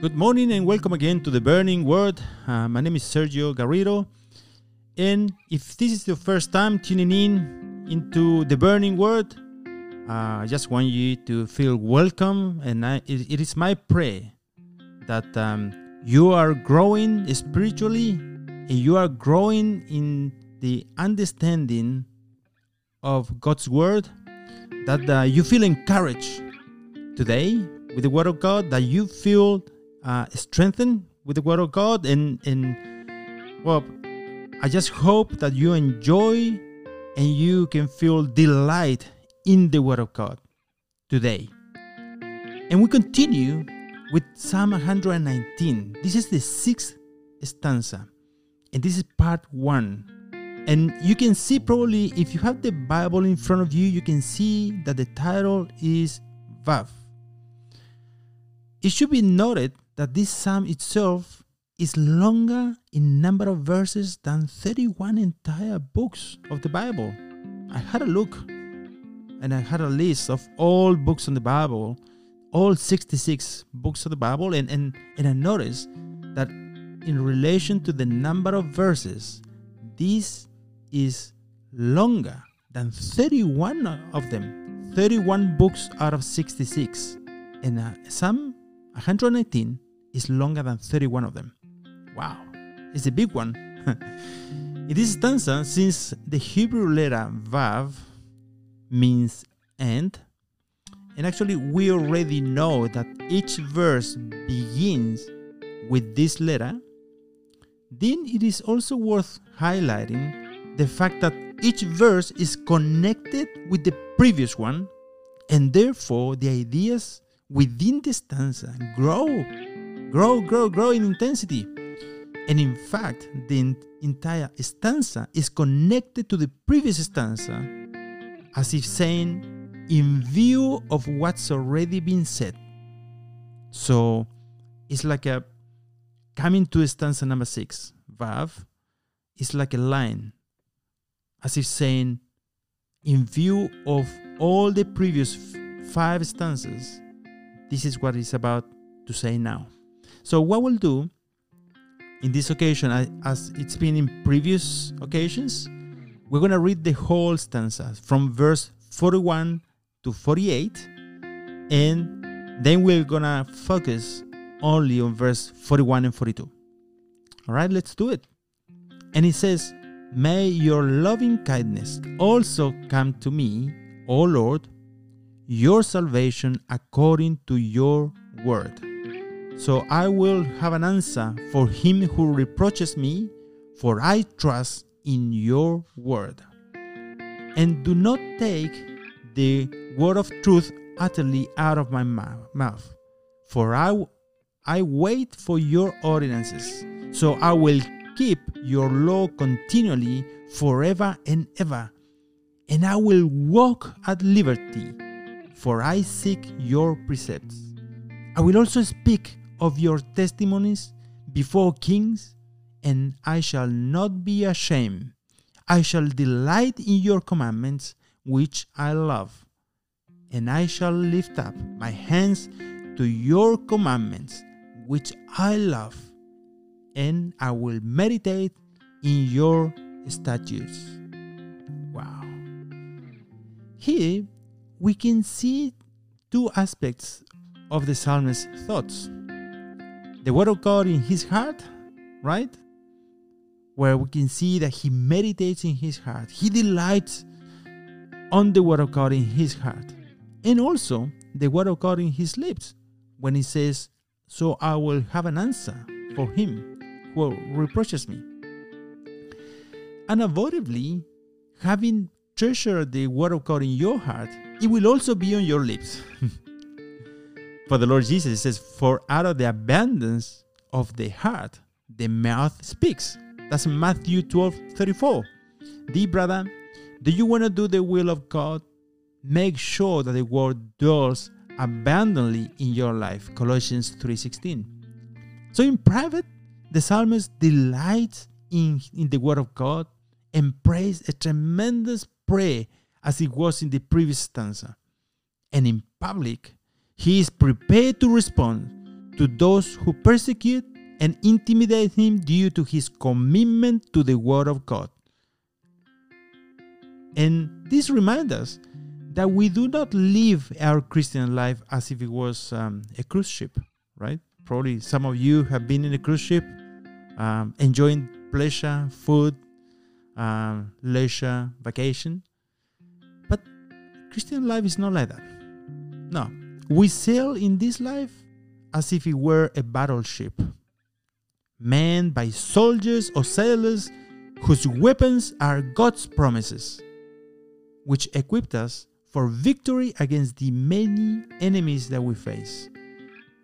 Good morning and welcome again to the Burning Word. Uh, my name is Sergio Garrido. And if this is your first time tuning in into the Burning Word, uh, I just want you to feel welcome. And I, it, it is my prayer that um, you are growing spiritually and you are growing in the understanding of God's Word, that uh, you feel encouraged today with the Word of God, that you feel uh, strengthened with the Word of God, and and well, I just hope that you enjoy and you can feel delight in the Word of God today. And we continue with Psalm 119. This is the sixth stanza, and this is part one. And you can see probably if you have the Bible in front of you, you can see that the title is Vav. It should be noted that this psalm itself is longer in number of verses than 31 entire books of the Bible. I had a look and I had a list of all books in the Bible, all 66 books of the Bible, and, and, and I noticed that in relation to the number of verses, this is longer than 31 of them. 31 books out of 66. And uh, Psalm 119 is longer than 31 of them. Wow, it's a big one. In this stanza, since the Hebrew letter Vav means and, and actually we already know that each verse begins with this letter, then it is also worth highlighting the fact that each verse is connected with the previous one, and therefore the ideas within the stanza grow, grow, grow, grow in intensity. And in fact, the entire stanza is connected to the previous stanza, as if saying, in view of what's already been said. So it's like a coming to stanza number six, Vav, is like a line, as if saying, in view of all the previous five stanzas, this is what it's about to say now. So, what we'll do in this occasion, as it's been in previous occasions, we're going to read the whole stanza from verse 41 to 48, and then we're going to focus only on verse 41 and 42. All right, let's do it. And it says, May your loving kindness also come to me, O Lord, your salvation according to your word. So I will have an answer for him who reproaches me, for I trust in your word. And do not take the word of truth utterly out of my mouth, for I, I wait for your ordinances. So I will keep your law continually forever and ever, and I will walk at liberty, for I seek your precepts. I will also speak of your testimonies before kings, and I shall not be ashamed. I shall delight in your commandments, which I love, and I shall lift up my hands to your commandments, which I love, and I will meditate in your statutes. Wow. Here we can see two aspects of the psalmist's thoughts the word of God in his heart, right? Where we can see that he meditates in his heart, he delights on the word of God in his heart, and also the word of God in his lips when he says, So I will have an answer for him who reproaches me. Unavoidably, having treasured the word of God in your heart, it will also be on your lips. For the Lord Jesus says, For out of the abundance of the heart, the mouth speaks. That's Matthew 12 34. Dear brother, do you want to do the will of God? Make sure that the word dwells abundantly in your life. Colossians 3:16. So in private, the psalmist delights in, in the word of God and prays a tremendous prayer as it was in the previous stanza. And in public, he is prepared to respond to those who persecute and intimidate him due to his commitment to the Word of God. And this reminds us that we do not live our Christian life as if it was um, a cruise ship, right? Probably some of you have been in a cruise ship, um, enjoying pleasure, food, um, leisure, vacation. But Christian life is not like that. No, we sail in this life as if it were a battleship, manned by soldiers or sailors whose weapons are God's promises, which equipped us for victory against the many enemies that we face.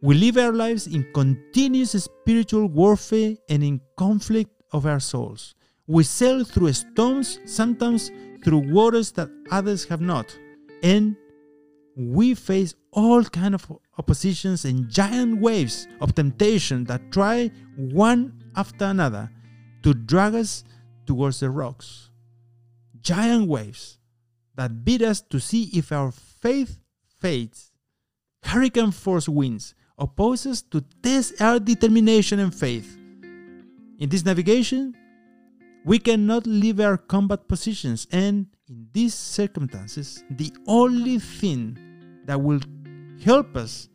We live our lives in continuous spiritual warfare and in conflict of our souls. We sail through storms, sometimes through waters that others have not, and we face all kind of oppositions and giant waves of temptation that try one after another to drag us towards the rocks. Giant waves that beat us to see if our faith fades. Hurricane force winds oppose us to test our determination and faith. In this navigation, we cannot leave our combat positions, and in these circumstances, the only thing that will help us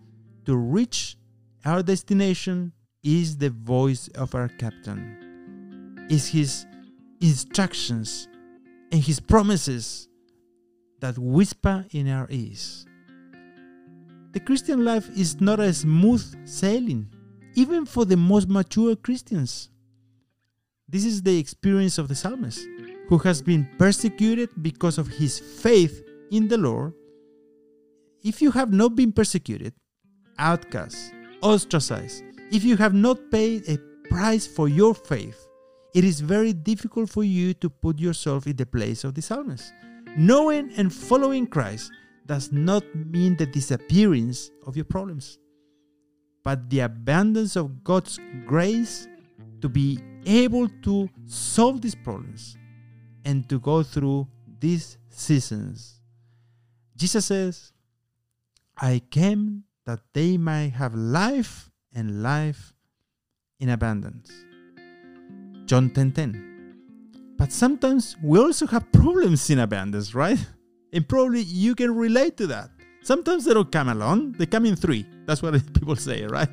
to reach our destination is the voice of our captain, is his instructions and his promises that whisper in our ears. The Christian life is not a smooth sailing, even for the most mature Christians. This is the experience of the psalmist, who has been persecuted because of his faith in the Lord. If you have not been persecuted, outcast, ostracized, if you have not paid a price for your faith, it is very difficult for you to put yourself in the place of the psalmist. Knowing and following Christ does not mean the disappearance of your problems, but the abundance of God's grace to be able to solve these problems and to go through these seasons. Jesus says, I came that they might have life and life in abundance. John 10:10. 10, 10. But sometimes we also have problems in abundance, right? And probably you can relate to that. Sometimes they don't come alone, they come in three. That's what people say, right?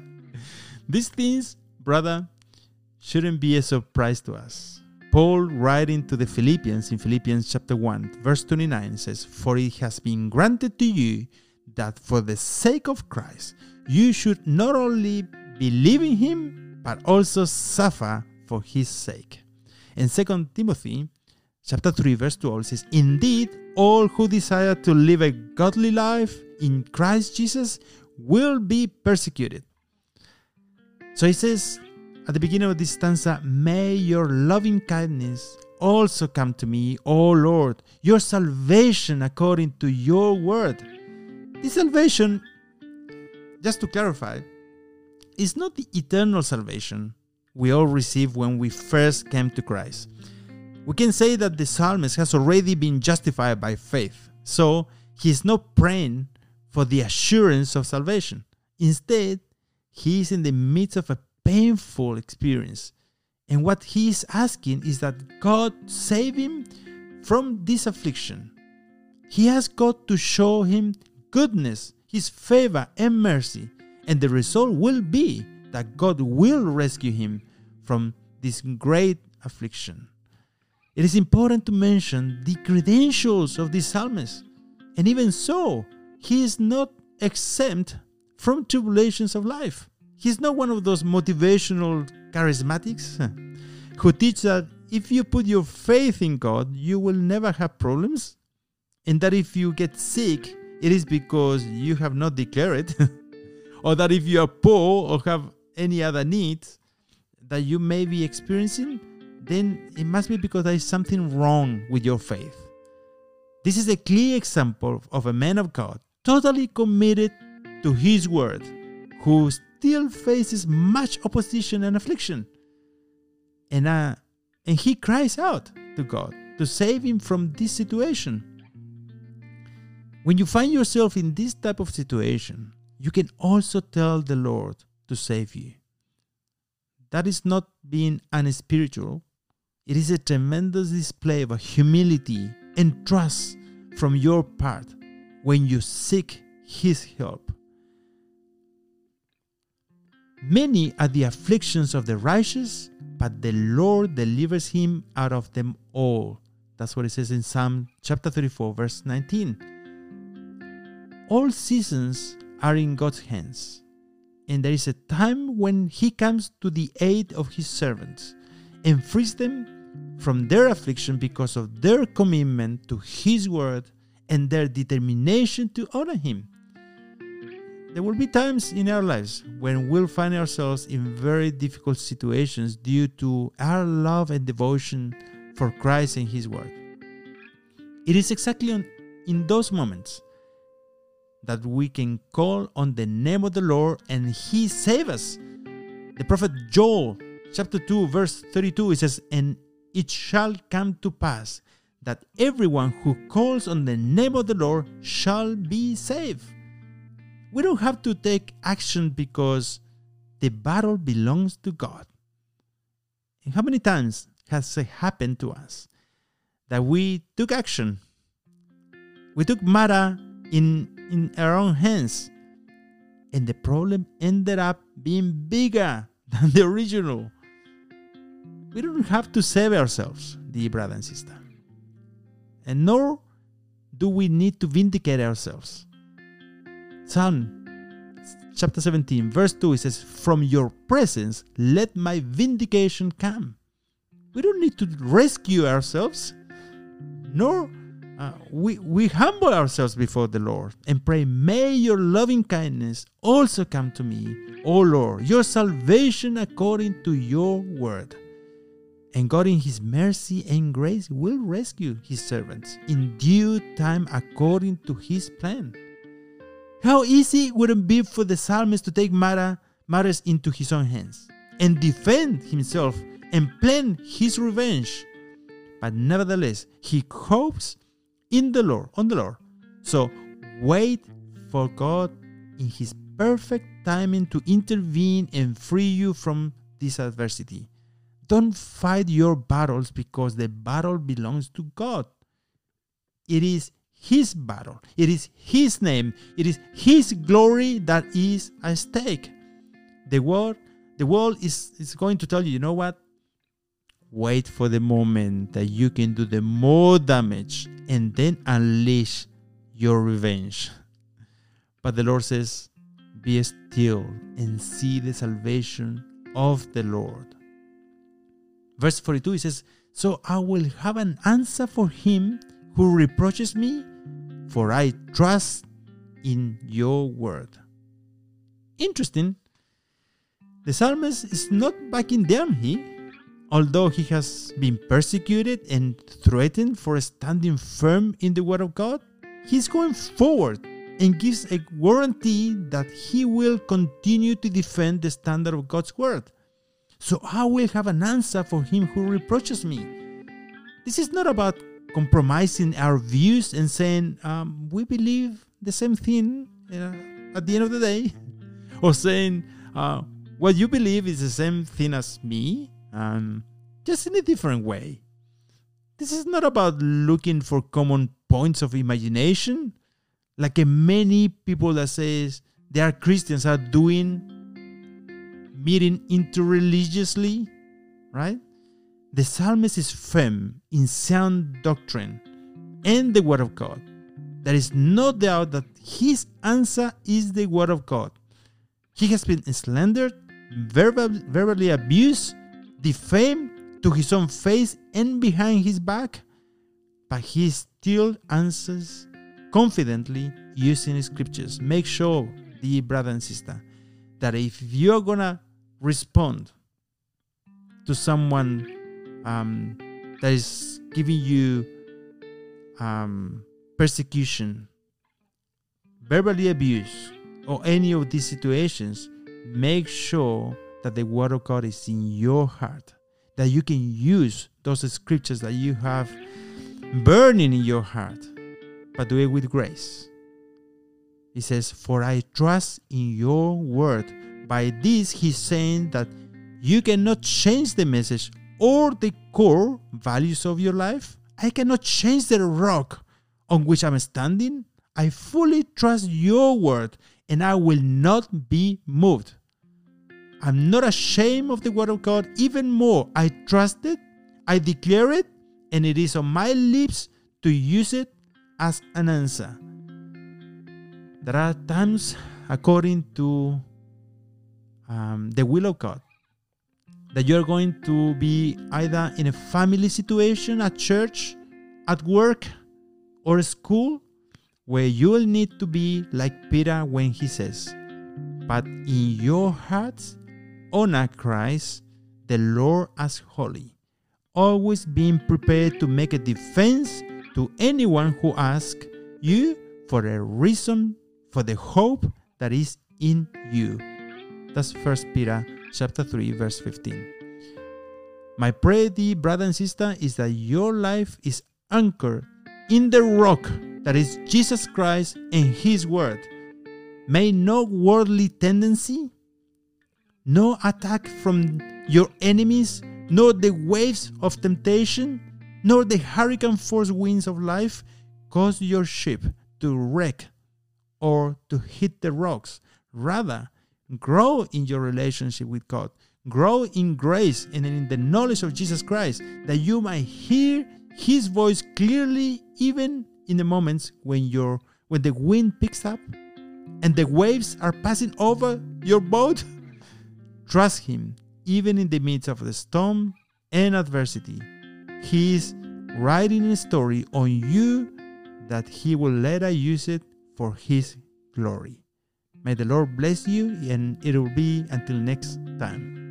These things, brother, shouldn't be a surprise to us. Paul, writing to the Philippians in Philippians chapter 1, verse 29, says, For it has been granted to you that for the sake of Christ, you should not only believe in him, but also suffer for his sake. In 2 Timothy chapter 3, verse 12 says, Indeed, all who desire to live a godly life in Christ Jesus will be persecuted. So he says at the beginning of this stanza, May your loving kindness also come to me, O Lord, your salvation according to your word. This salvation, just to clarify, is not the eternal salvation we all receive when we first came to Christ. We can say that the psalmist has already been justified by faith, so he is not praying for the assurance of salvation. Instead, he is in the midst of a painful experience. And what he is asking is that God save him from this affliction. He has God to show him goodness, his favor, and mercy. And the result will be that God will rescue him from this great affliction. It is important to mention the credentials of this psalmist. And even so, he is not exempt from tribulations of life. He's not one of those motivational charismatics who teach that if you put your faith in God, you will never have problems, and that if you get sick, it is because you have not declared it, or that if you are poor or have any other needs that you may be experiencing, then it must be because there is something wrong with your faith. This is a clear example of a man of God, totally committed to his word, who still faces much opposition and affliction. And, uh, and he cries out to God to save him from this situation. When you find yourself in this type of situation, you can also tell the Lord to save you. That is not being unspiritual. It is a tremendous display of humility and trust from your part when you seek His help. Many are the afflictions of the righteous, but the Lord delivers him out of them all. That's what it says in Psalm chapter 34, verse 19. All seasons are in God's hands, and there is a time when He comes to the aid of His servants and frees them from their affliction because of their commitment to His word and their determination to honor Him. There will be times in our lives when we'll find ourselves in very difficult situations due to our love and devotion for Christ and His Word. It is exactly in those moments that we can call on the name of the Lord and He save us. The prophet Joel, chapter 2, verse 32, it says, And it shall come to pass that everyone who calls on the name of the Lord shall be saved. We don't have to take action because the battle belongs to God. And how many times has it happened to us that we took action? We took matter in, in our own hands, and the problem ended up being bigger than the original. We don't have to save ourselves, dear brother and sister. And nor do we need to vindicate ourselves. Psalm chapter 17, verse 2, it says, From your presence let my vindication come. We don't need to rescue ourselves, nor uh, we, we humble ourselves before the Lord and pray, May your loving kindness also come to me, O Lord, your salvation according to your word. And God, in His mercy and grace, will rescue His servants in due time according to His plan. How easy would it be for the psalmist to take matter, matters into his own hands and defend himself and plan his revenge? But nevertheless, he hopes in the Lord, on the Lord. So wait for God in his perfect timing to intervene and free you from this adversity. Don't fight your battles because the battle belongs to God. It is his battle. It is His name. It is His glory that is at stake. The world, the world is, is going to tell you, you know what? Wait for the moment that you can do the more damage and then unleash your revenge. But the Lord says, Be still and see the salvation of the Lord. Verse 42 he says, So I will have an answer for him who reproaches me for I trust in your word. Interesting. The psalmist is not backing down here, although he has been persecuted and threatened for standing firm in the word of God. He's going forward and gives a warranty that he will continue to defend the standard of God's word. So I will have an answer for him who reproaches me. This is not about compromising our views and saying um, we believe the same thing at the end of the day, or saying uh, what you believe is the same thing as me, um, just in a different way. This is not about looking for common points of imagination, like many people that says they are Christians are doing, meeting interreligiously, right? The psalmist is firm in sound doctrine and the Word of God. There is no doubt that his answer is the Word of God. He has been slandered, verbal, verbally abused, defamed to his own face and behind his back, but he still answers confidently using scriptures. Make sure, dear brother and sister, that if you're gonna respond to someone um, that is giving you um, persecution, verbally abuse, or any of these situations, make sure that the Word of God is in your heart, that you can use those scriptures that you have burning in your heart, but do it with grace. He says, For I trust in your word, By this, he's saying that you cannot change the message or the core values of your life. I cannot change the rock on which I'm standing. I fully trust your word and I will not be moved. I'm not ashamed of the word of God. Even more, I trust it, I declare it, and it is on my lips to use it as an answer. There are times, according to um, the will of God, that you're going to be either in a family situation, at church, at work, or school, where you will need to be like Peter when he says, But in your hearts, honor Christ, the Lord as holy, always being prepared to make a defense to anyone who asks you for a reason for the hope that is in you. That's First Peter chapter 3 verse 15. My prayer, dear brother and sister, is that your life is anchored in the rock that is Jesus Christ and His Word. May no worldly tendency, no attack from your enemies, nor the waves of temptation, nor the hurricane force winds of life cause your ship to wreck or to hit the rocks. Rather, grow in your relationship with God. Grow in grace and in the knowledge of Jesus Christ that you might hear his voice clearly even in the moments when your when the wind picks up and the waves are passing over your boat. Trust him even in the midst of the storm and adversity. He is writing a story on you that he will later use it for his glory. May the Lord bless you, and it will be until next time.